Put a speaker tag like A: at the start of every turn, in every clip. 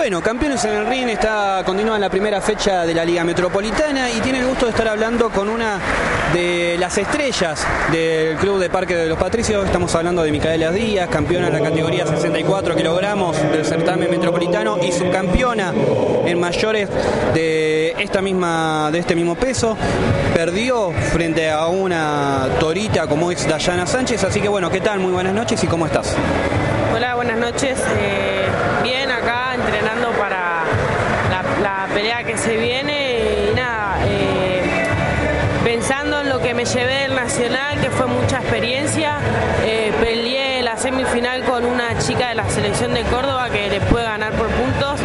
A: Bueno, campeones en el ring, está continúa la primera fecha de la Liga Metropolitana y tiene el gusto de estar hablando con una de las estrellas del Club de Parque de los Patricios. Estamos hablando de Micaela Díaz, campeona en la categoría 64 kilogramos del certamen metropolitano y subcampeona en mayores de esta misma de este mismo peso. Perdió frente a una torita como es Dayana Sánchez, así que bueno, ¿qué tal? Muy buenas noches y ¿cómo estás?
B: Hola, buenas noches. Eh, bien, en lo que me llevé del Nacional, que fue mucha experiencia. Eh, peleé la semifinal con una chica de la selección de Córdoba que le puede ganar por puntos.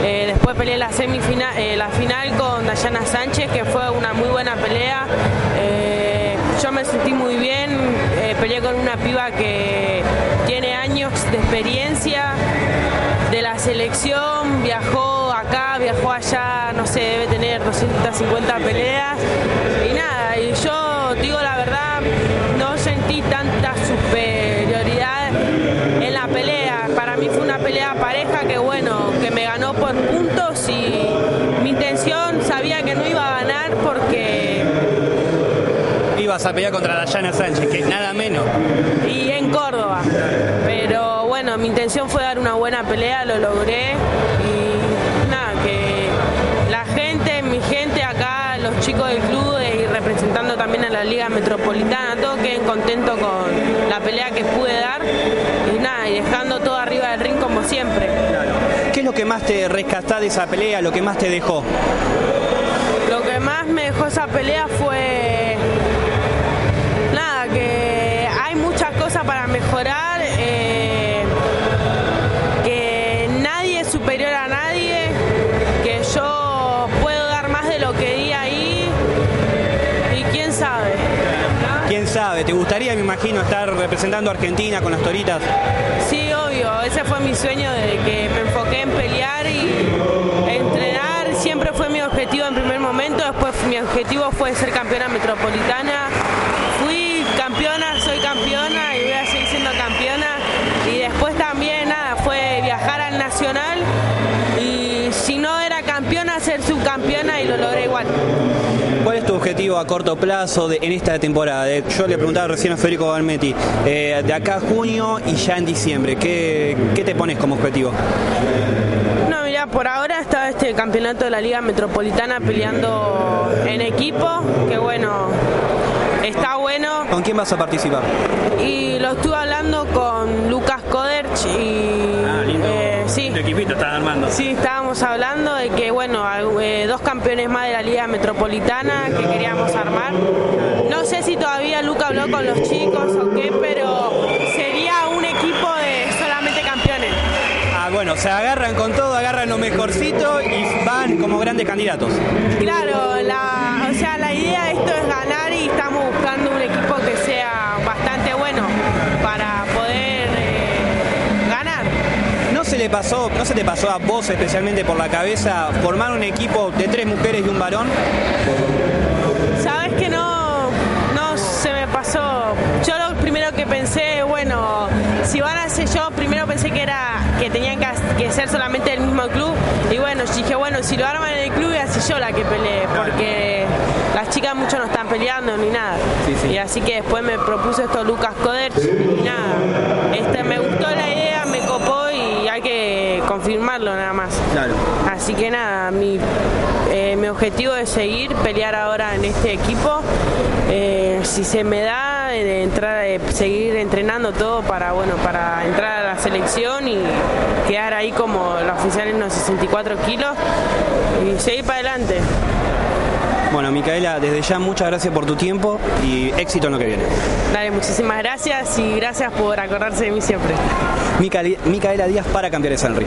B: después peleé la semifinal, la final con Dayana Sánchez, que fue una muy buena pelea. yo me sentí muy bien, peleé con una piba que tiene años de experiencia de la selección, viajó viajó allá, no sé, debe tener 250 peleas. Y nada, y yo digo la verdad, no sentí tanta superioridad en la pelea. Para mí fue una pelea pareja que bueno, que me ganó por puntos y mi intención sabía que no iba a ganar porque
A: ibas a pelear contra Dayana Sánchez, que nada menos.
B: Y en Córdoba. Pero bueno, mi intención fue dar una buena pelea, lo logré y también a la Liga Metropolitana, todos queden contentos con la pelea que pude dar y nada, y dejando todo arriba del ring como siempre.
A: ¿Qué es lo que más te rescatás de esa pelea, lo que más te dejó?
B: Lo que más me dejó esa pelea fue nada, que hay muchas cosas para mejorar. Sabe.
A: ¿Quién sabe? ¿Te gustaría, me imagino, estar representando a Argentina con las toritas?
B: Sí, obvio. Ese fue mi sueño de que me enfoqué en pelear y entrenar. Siempre fue mi objetivo en primer momento. Después mi objetivo fue ser campeona metropolitana. Fui campeona, soy campeona y voy a seguir siendo campeona. Y después también, nada, fue viajar al Nacional y si no era campeona, ser subcampeona y lo logré igual.
A: ¿Cuál es tu objetivo a corto plazo en esta temporada? Yo le preguntaba recién a Federico Balmetti, eh, de acá a junio y ya en diciembre, ¿qué, ¿qué te pones como objetivo?
B: No, mira, por ahora está este campeonato de la Liga Metropolitana peleando en equipo, que bueno, está bueno.
A: ¿Con quién vas a participar?
B: Y lo estuve hablando con Lucas Koderch y...
A: Estás armando.
B: Sí, estábamos hablando de que, bueno, eh, dos campeones más de la Liga Metropolitana que queríamos armar. No sé si todavía Lucas habló con los chicos o qué, pero sería un equipo de solamente campeones.
A: Ah, bueno, se agarran con todo, agarran lo mejorcito y van como grandes candidatos.
B: Claro, la, o sea, la idea de esto es ganar y estamos buscando un equipo que sea bastante bueno para poder eh, ganar.
A: ¿No se le pasó, no se te pasó a vos especialmente por la cabeza formar un equipo de tres mujeres y un varón?
B: Sabes que no, no se me pasó. Yo lo primero que pensé, bueno, si van a ser yo, primero pensé que era que tenían que, ser solamente del mismo club. Y bueno, dije, bueno, si lo arman en el club, y así yo la que peleé, porque las chicas mucho no están peleando ni nada. Y así que después me propuso esto Lucas Coder y nada. Este, me gustó la idea, me copó y hay que confirmarlo nada más. Así que nada, mi, eh, mi objetivo es seguir, pelear ahora en este equipo. Eh, si se me da de entrar, de seguir entrenando todo para bueno, para entrar a la selección y quedar ahí como la oficial en los 64 kilos y seguir para adelante.
A: Bueno, Micaela, desde ya muchas gracias por tu tiempo y éxito en lo que viene.
B: Dale, muchísimas gracias y gracias por acordarse de mí siempre.
A: Micaela Díaz para San Río.